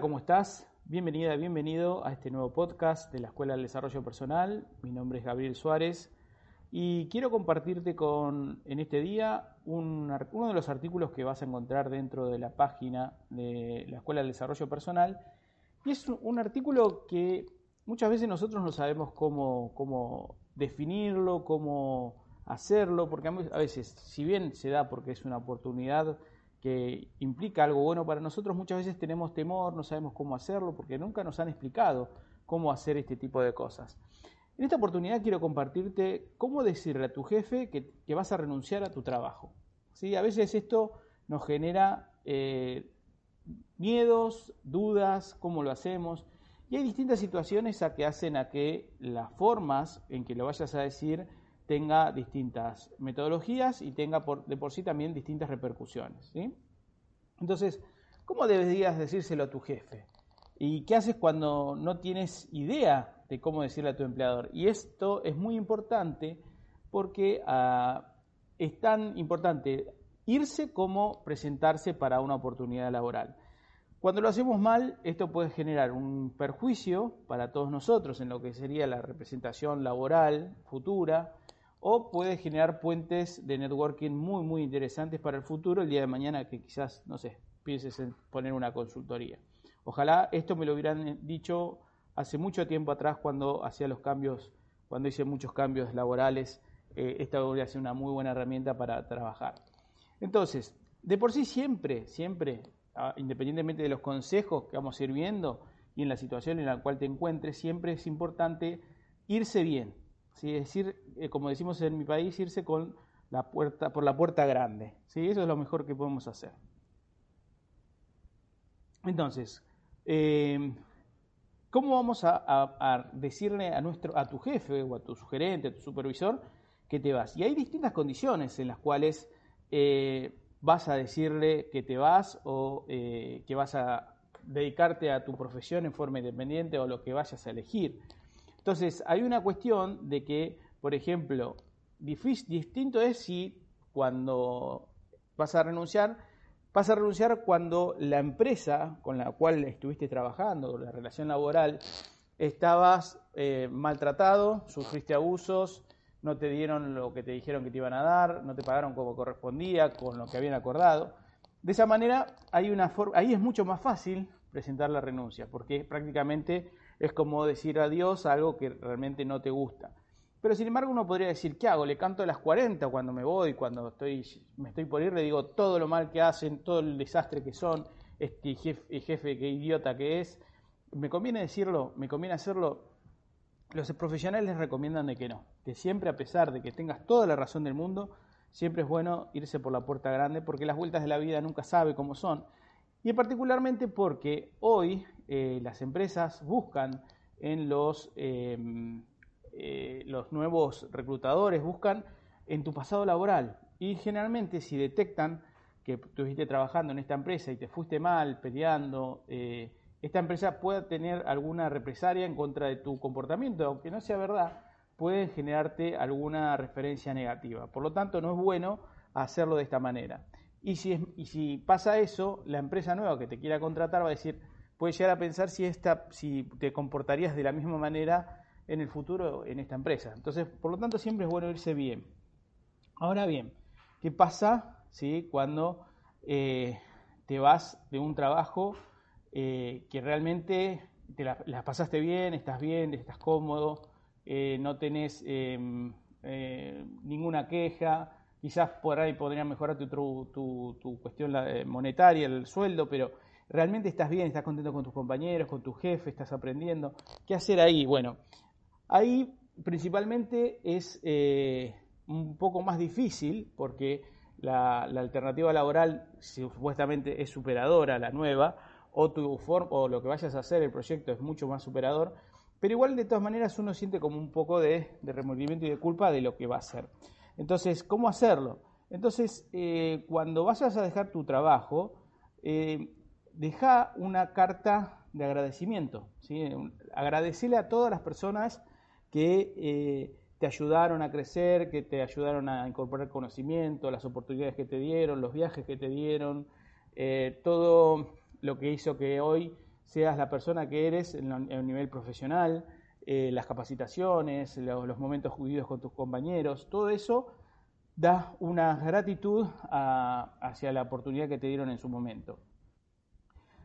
¿cómo estás? Bienvenida, bienvenido a este nuevo podcast de la Escuela del Desarrollo Personal. Mi nombre es Gabriel Suárez y quiero compartirte con, en este día uno de los artículos que vas a encontrar dentro de la página de la Escuela del Desarrollo Personal. Y es un artículo que muchas veces nosotros no sabemos cómo, cómo definirlo, cómo hacerlo, porque a veces, si bien se da porque es una oportunidad que implica algo bueno para nosotros, muchas veces tenemos temor, no sabemos cómo hacerlo, porque nunca nos han explicado cómo hacer este tipo de cosas. En esta oportunidad quiero compartirte cómo decirle a tu jefe que, vas a renunciar a tu trabajo. ¿Sí? A veces esto nos genera eh, miedos, dudas, cómo lo hacemos. Y hay distintas situaciones a que hacen a que las formas en que lo vayas a decir tenga distintas metodologías y tenga de por sí también distintas repercusiones. Entonces, ¿cómo deberías decírselo a tu jefe? ¿Y qué haces cuando no tienes idea de cómo decirle a tu empleador? Y esto es muy importante porque ah, es tan importante irse como presentarse para una oportunidad laboral. Cuando lo hacemos mal, esto puede generar un perjuicio para todos nosotros en lo que sería la representación laboral futura, o puede generar puentes de networking muy, muy interesantes para el futuro, el día de mañana que quizás, no sé, pienses en poner una consultoría. Ojalá esto me lo hubieran dicho hace mucho tiempo atrás cuando hacía los cambios, cuando hice muchos cambios laborales, eh, esta podría ser una muy buena herramienta para trabajar. Entonces, de por sí siempre, siempre independientemente de los consejos que vamos a ir viendo y en la situación en la cual te encuentres, siempre es importante irse bien. ¿Sí? Es decir, eh, como decimos en mi país, irse con la puerta, por la puerta grande. ¿sí? Eso es lo mejor que podemos hacer. Entonces, eh, ¿cómo vamos a, decirle a, nuestro, a tu jefe o a tu sugerente, a tu supervisor, que te vas? Y hay distintas condiciones en las cuales eh, vas a decirle que te vas o que vas a dedicarte a tu profesión en forma independiente o lo que vayas a elegir. Entonces, hay una cuestión de que, por ejemplo, distinto es si cuando vas a renunciar, vas a renunciar cuando la empresa con la cual estuviste trabajando, la relación laboral, estabas eh, maltratado, sufriste abusos, no te dieron lo que te dijeron que te iban a dar, no te pagaron como correspondía, con lo que habían acordado. De esa manera, hay una ahí es mucho más fácil presentar la renuncia, porque prácticamente es como decir adiós a algo que realmente no te gusta. Pero sin embargo uno podría decir, ¿qué hago? Le canto a las 40 cuando me voy, cuando estoy, me estoy por ir, le digo todo lo mal que hacen, todo el desastre que son, este jefe, jefe qué idiota que es. ¿Me conviene decirlo? ¿Me conviene hacerlo? Los profesionales recomiendan de que no, que siempre a pesar de que tengas toda la razón del mundo, siempre es bueno irse por la puerta grande porque las vueltas de la vida nunca sabe cómo son. Y particularmente porque hoy eh, las empresas buscan en los, em, eh, los nuevos reclutadores, buscan en tu pasado laboral. Y generalmente si detectan que estuviste trabajando en esta empresa y te fuiste mal, peleando, eh, esta empresa pueda tener alguna represalia en contra de tu comportamiento, aunque no sea verdad, puede generarte alguna referencia negativa. Por lo tanto, no es bueno hacerlo de esta manera. Y si, si pasa eso, la empresa nueva que te quiera contratar va a decir, puede llegar a pensar si, esta, si te comportarías de la misma manera en el futuro en esta empresa. Entonces, por lo tanto, siempre es bueno irse bien. Ahora bien, ¿qué pasa si cuando eh, te vas de un trabajo eh, que realmente te la, pasaste bien, estás bien, estás cómodo, eh, no tenés em, ninguna queja, quizás por ahí podría mejorar tu, tu, cuestión monetaria, el sueldo, pero realmente estás bien, estás contento con tus compañeros, con tu jefe, estás aprendiendo. ¿Qué hacer ahí? Bueno, ahí principalmente es un poco más difícil porque la, la alternativa laboral supuestamente es superadora, la nueva, o, tu o lo que vayas a hacer, el proyecto es mucho más superador, pero igual de todas maneras uno siente como un poco de, remordimiento y de culpa de lo que va a hacer. Entonces, ¿cómo hacerlo? Entonces, eh, cuando vayas a dejar tu trabajo, eh, deja una carta de agradecimiento. ¿sí? A todas las personas que eh, te ayudaron a crecer, que te ayudaron a incorporar conocimiento, las oportunidades que te dieron, los viajes que te dieron, todo lo que hizo que hoy seas la persona que eres en, un nivel profesional, eh, las capacitaciones, los, momentos vividos con tus compañeros, todo eso da una gratitud hacia la oportunidad que te dieron en su momento.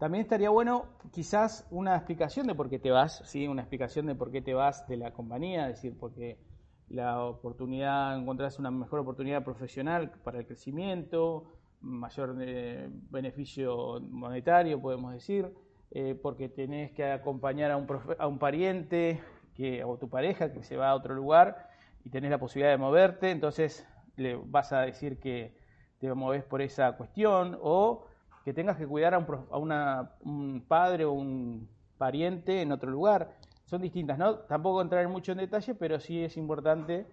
También estaría bueno quizás una explicación de por qué te vas, ¿sí? una explicación de por qué te vas de la compañía, es decir, porque la oportunidad, encontrás una mejor oportunidad profesional para el crecimiento, mayor eh, beneficio monetario, podemos decir, eh, porque tenés que acompañar a un, a un pariente que, o tu pareja que se va a otro lugar y tenés la posibilidad de moverte, entonces le vas a decir que te moves por esa cuestión, o que tengas que cuidar a, un, padre o un pariente en otro lugar. Son distintas, ¿no? Tampoco entrar mucho en detalle, pero sí es importante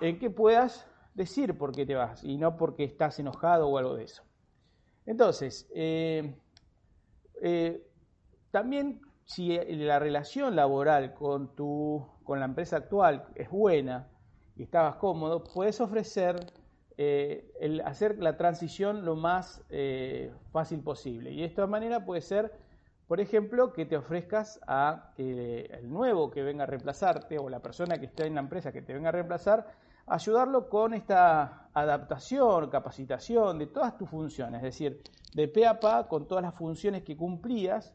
en que puedas decir por qué te vas y no porque estás enojado o algo de eso. Entonces, eh, eh, también si la relación laboral con, tu, con la empresa actual es buena y estabas cómodo, puedes ofrecer eh, el hacer la transición lo más fácil posible. Y de esta manera puede ser, por ejemplo, que te ofrezcas a que el nuevo que venga a reemplazarte o la persona que esté en la empresa que te venga a reemplazar ayudarlo con esta adaptación, capacitación de todas tus funciones, es decir, de pe a pa, con todas las funciones que cumplías,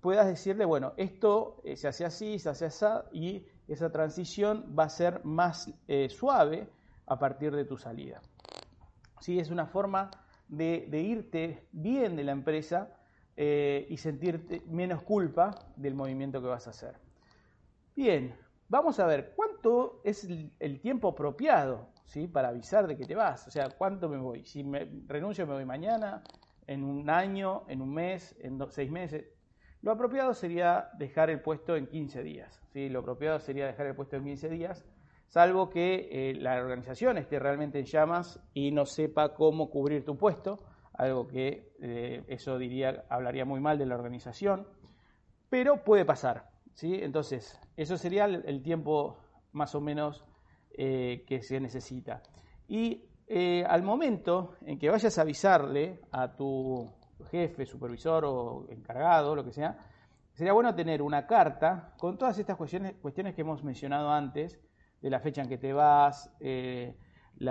puedas decirle, bueno, esto eh, se hace así, se hace así, y esa transición va a ser más eh, suave a partir de tu salida. ¿Sí? Es una forma de, irte bien de la empresa eh, y sentirte menos culpa del movimiento que vas a hacer. Bien, vamos a ver cuánto es el, tiempo apropiado ¿sí? para avisar de que te vas. O sea, cuánto me voy. Si me renuncio, me voy mañana, en un año, en un mes, en seis meses. Lo apropiado sería dejar el puesto en 15 días. ¿sí? Lo apropiado sería dejar el puesto en 15 días, salvo que eh, la organización esté realmente en llamas y no sepa cómo cubrir tu puesto, algo que eh, eso diría, hablaría muy mal de la organización, pero puede pasar. ¿sí? Entonces, eso sería el, tiempo más o menos eh, que se necesita. Y al momento en que vayas a avisarle a tu jefe, supervisor o encargado, lo que sea, sería bueno tener una carta con todas estas cuestiones que hemos mencionado antes, de la fecha en que te vas, eh, el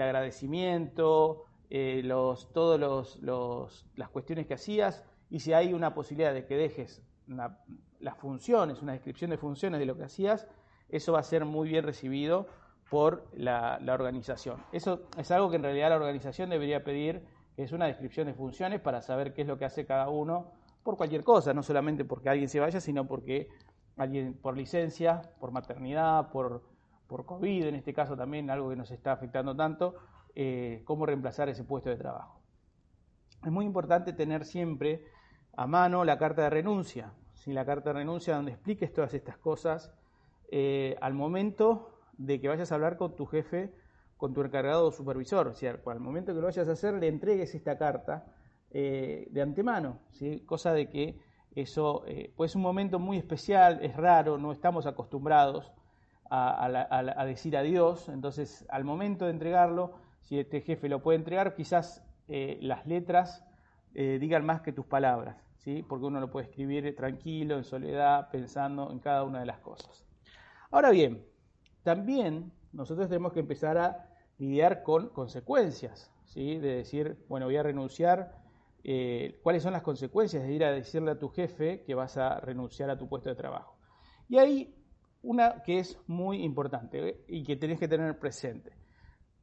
agradecimiento, los, todas los, las cuestiones que hacías y si hay una posibilidad de que dejes las funciones, una descripción de funciones de lo que hacías, eso va a ser muy bien recibido por la, organización. Eso es algo que en realidad la organización debería pedir, es una descripción de funciones para saber qué es lo que hace cada uno por cualquier cosa, no solamente porque alguien se vaya, sino porque alguien por licencia, por maternidad, por, por COVID, en este caso también algo que nos está afectando tanto, eh, cómo reemplazar ese puesto de trabajo. Es muy importante tener siempre a mano la carta de renuncia, sin la carta de renuncia donde expliques todas estas cosas eh, al momento de que vayas a hablar con tu jefe, con tu encargado o supervisor. O sea, al momento que lo vayas a hacer, le entregues esta carta eh, de antemano, ¿sí? cosa de que eso eh, pues es un momento muy especial, es raro, no estamos acostumbrados a, decir adiós, entonces al momento de entregarlo, si este jefe lo puede entregar, quizás las letras digan más que tus palabras porque uno lo puede escribir tranquilo, en soledad, pensando en cada una de las cosas. Ahora bien, también nosotros tenemos que empezar a lidiar con consecuencias, ¿sí? de decir, bueno, voy a renunciar, eh, cuáles son las consecuencias de ir a decirle a tu jefe que vas a renunciar a tu puesto de trabajo. Y hay una que es muy importante ¿eh? y que tenés que tener presente.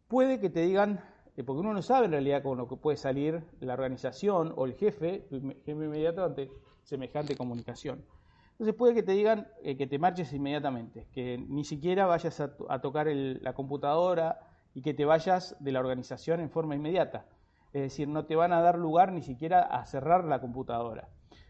Puede que te digan, eh, porque uno no sabe en realidad con lo que puede salir la organización o el jefe, tu jefe inmediato ante semejante comunicación. Entonces puede que te digan que te marches inmediatamente, que ni siquiera vayas a, tocar la computadora y que te vayas de la organización en forma inmediata. Es decir, no te van a dar lugar ni siquiera a cerrar la computadora.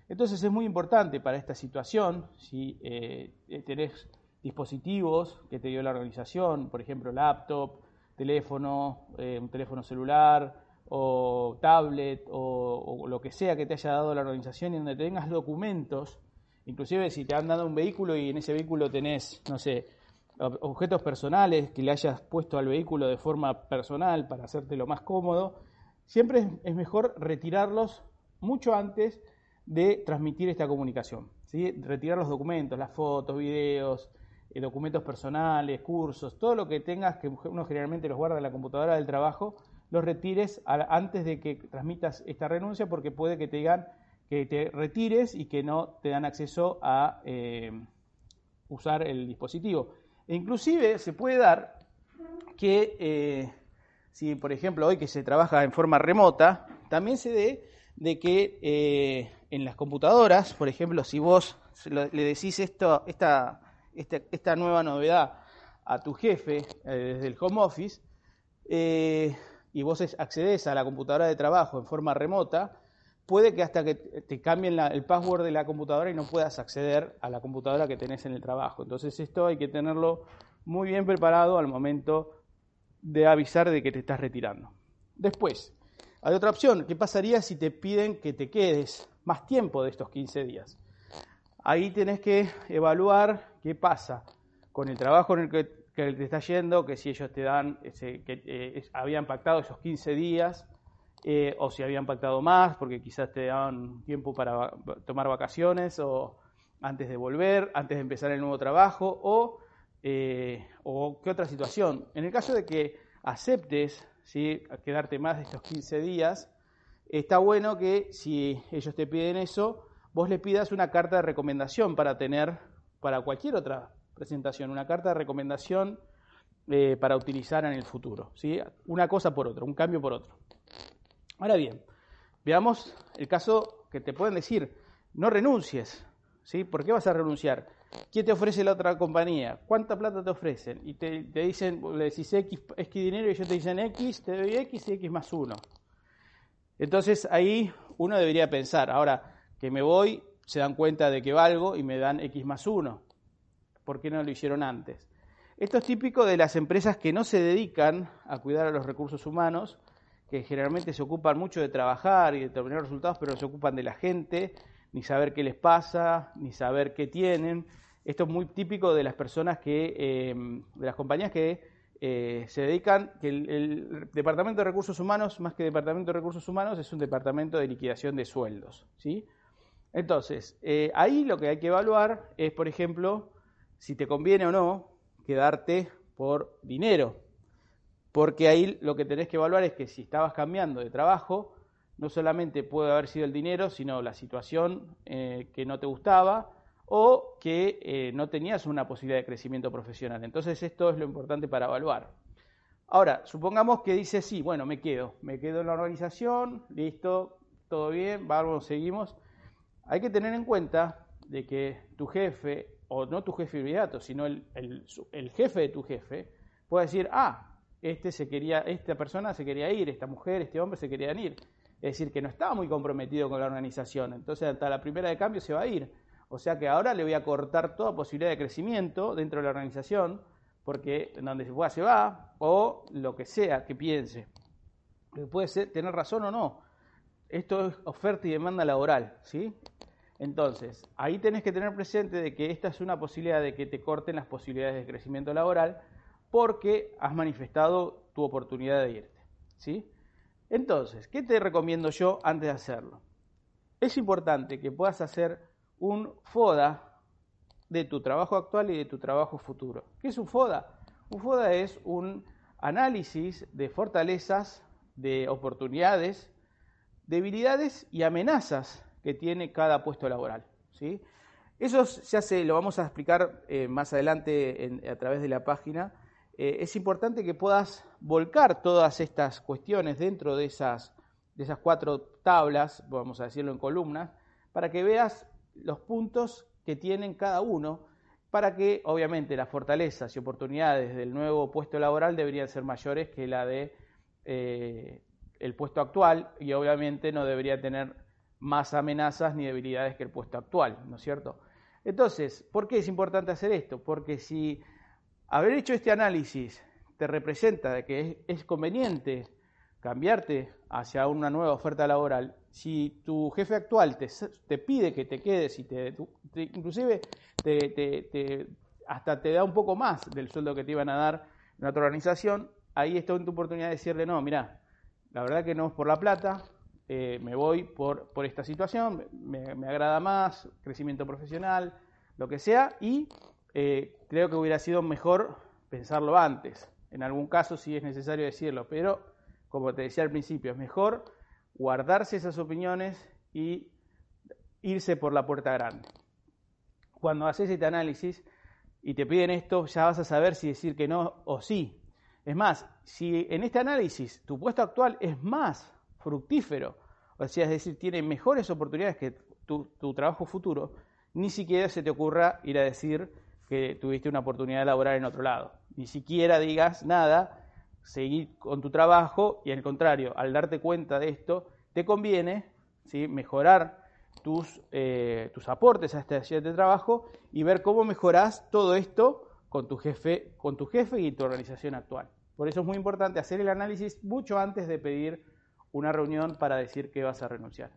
Entonces es muy importante para esta situación, si eh, tenés dispositivos que te dio la organización, por ejemplo laptop, teléfono, eh, un teléfono celular o tablet o, lo que sea que te haya dado la organización y donde tengas documentos, inclusive si te han dado un vehículo y en ese vehículo tenés, no sé, objetos personales que le hayas puesto al vehículo de forma personal para hacerte lo más cómodo, siempre es mejor retirarlos mucho antes de transmitir esta comunicación. Retirar los documentos, las fotos, videos, eh, documentos personales, cursos, todo lo que tengas que uno generalmente los guarda en la computadora del trabajo, los retires antes de que transmitas esta renuncia porque puede que te digan que te retires y que no te dan acceso a eh, usar el dispositivo. E inclusive se puede dar que eh, si, por ejemplo, hoy que se trabaja en forma remota, también se dé de que eh, en las computadoras, por ejemplo, si vos le decís esto, esta, esta, esta nueva novedad a tu jefe desde el home office, y vos accedes a la computadora de trabajo en forma remota, puede que hasta que te cambien el password de la computadora y no puedas acceder a la computadora que tenés en el trabajo. Entonces esto hay que tenerlo muy bien preparado al momento de avisar de que te estás retirando. Después, hay otra opción. ¿Qué pasaría si te piden que te quedes más tiempo de estos 15 días? Ahí tenés que evaluar qué pasa con el trabajo en el que, te está yendo, que si ellos te dan, que eh, habían pactado esos 15 días, eh, o si habían pactado más, porque quizás te daban tiempo para tomar vacaciones o antes de volver, antes de empezar el nuevo trabajo, o, eh, o qué otra situación. En el caso de que aceptes quedarte más de estos 15 días, está bueno que si ellos te piden eso, vos le pidas una carta de recomendación para tener para cualquier otra presentación, una carta de recomendación eh, para utilizar en el futuro. ¿sí? Una cosa por otra, un cambio por otro. Ahora bien, veamos el caso que te pueden decir, no renuncies, ¿sí? ¿Por qué vas a renunciar? ¿Qué te ofrece la otra compañía? ¿Cuánta plata te ofrecen? Y te, dicen, le decís X, dinero y ellos te dicen X, te doy X y X más uno. Entonces ahí uno debería pensar, ahora que me voy, se dan cuenta de que valgo y me dan X más uno. ¿Por qué no lo hicieron antes? Esto es típico de las empresas que no se dedican a cuidar a los recursos humanos, que generalmente se ocupan mucho de trabajar y de determinar resultados, pero se ocupan de la gente, ni saber qué les pasa, ni saber qué tienen. Esto es muy típico de las personas que, em, de las compañías que eh, se dedican, que el, Departamento de Recursos Humanos, más que Departamento de Recursos Humanos, es un departamento de liquidación de sueldos. ¿sí? Entonces, eh, ahí lo que hay que evaluar es, por ejemplo, si te conviene o no quedarte por dinero, porque ahí lo que tenés que evaluar es que si estabas cambiando de trabajo, no solamente puede haber sido el dinero, sino la situación eh, que no te gustaba o que eh, no tenías una posibilidad de crecimiento profesional. Entonces esto es lo importante para evaluar. Ahora, supongamos que dices, sí, bueno, me quedo, me quedo en la organización, listo, todo bien, vamos, seguimos. Hay que tener en cuenta de que tu jefe, o no tu jefe inmediato, sino el, el jefe de tu jefe, puede decir, ah, este se quería, esta persona se quería ir, esta mujer, este hombre se querían ir. Es decir, que no estaba muy comprometido con la organización. Entonces, hasta la primera de cambio se va a ir. O sea que ahora le voy a cortar toda posibilidad de crecimiento dentro de la organización, porque donde se va, se va, o lo que sea que piense. Puede ser, tener razón o no. Esto es oferta y demanda laboral, ¿sí? Entonces, ahí tenés que tener presente de que esta es una posibilidad de que te corten las posibilidades de crecimiento laboral, porque has manifestado tu oportunidad de irte. ¿sí? Entonces, ¿qué te recomiendo yo antes de hacerlo? Es importante que puedas hacer un FODA de tu trabajo actual y de tu trabajo futuro. ¿Qué es un FODA? Un FODA es un análisis de fortalezas, de oportunidades, debilidades y amenazas que tiene cada puesto laboral. ¿sí? Eso se hace, lo vamos a explicar eh, más adelante a través de la página eh, es importante que puedas volcar todas estas cuestiones dentro de esas, de esas cuatro tablas, vamos a decirlo en columnas, para que veas los puntos que tienen cada uno, para que obviamente las fortalezas y oportunidades del nuevo puesto laboral deberían ser mayores que la de eh, el puesto actual y obviamente no debería tener más amenazas ni debilidades que el puesto actual, ¿no es cierto? Entonces, ¿por qué es importante hacer esto? Porque si Haber hecho este análisis te representa que es, conveniente cambiarte hacia una nueva oferta laboral. Si tu jefe actual te, pide que te quedes y te, inclusive hasta te da un poco más del sueldo que te iban a dar en otra organización, ahí está tu oportunidad de decirle, no, mira, la verdad que no es por la plata, eh, me voy por, por esta situación, me, me, agrada más, crecimiento profesional, lo que sea, y eh, creo que hubiera sido mejor pensarlo antes. En algún caso sí es necesario decirlo, pero como te decía al principio, es mejor guardarse esas opiniones y irse por la puerta grande. Cuando haces este análisis y te piden esto, ya vas a saber si decir que no o sí. Es más, si en este análisis tu puesto actual es más fructífero, o sea, es decir, tiene mejores oportunidades que tu, tu trabajo futuro, ni siquiera se te ocurra ir a decir que tuviste una oportunidad laboral en otro lado. Ni siquiera digas nada, seguir con tu trabajo y al contrario, al darte cuenta de esto, te conviene mejorar tus, eh, tus aportes a esta de trabajo y ver cómo mejorás todo esto con tu, jefe, con tu jefe y tu organización actual. Por eso es muy importante hacer el análisis mucho antes de pedir una reunión para decir que vas a renunciar.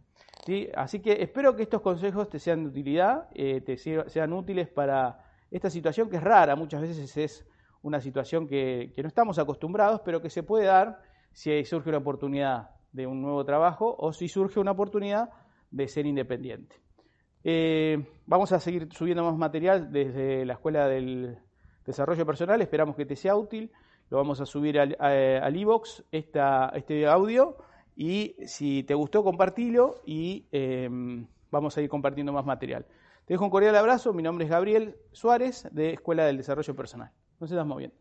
¿Sí? Así que espero que estos consejos te sean de utilidad, eh, te sean útiles para esta situación que es rara, muchas veces es una situación que, no estamos acostumbrados, pero que se puede dar si surge una oportunidad de un nuevo trabajo o si surge una oportunidad de ser independiente. Eh, vamos a seguir subiendo más material desde la Escuela del Desarrollo Personal, esperamos que te sea útil, lo vamos a subir al iVox este audio y si te gustó compartilo y em, vamos a ir compartiendo más material. Dejo un cordial abrazo, mi nombre es Gabriel Suárez de Escuela del Desarrollo Personal. No se estás moviendo.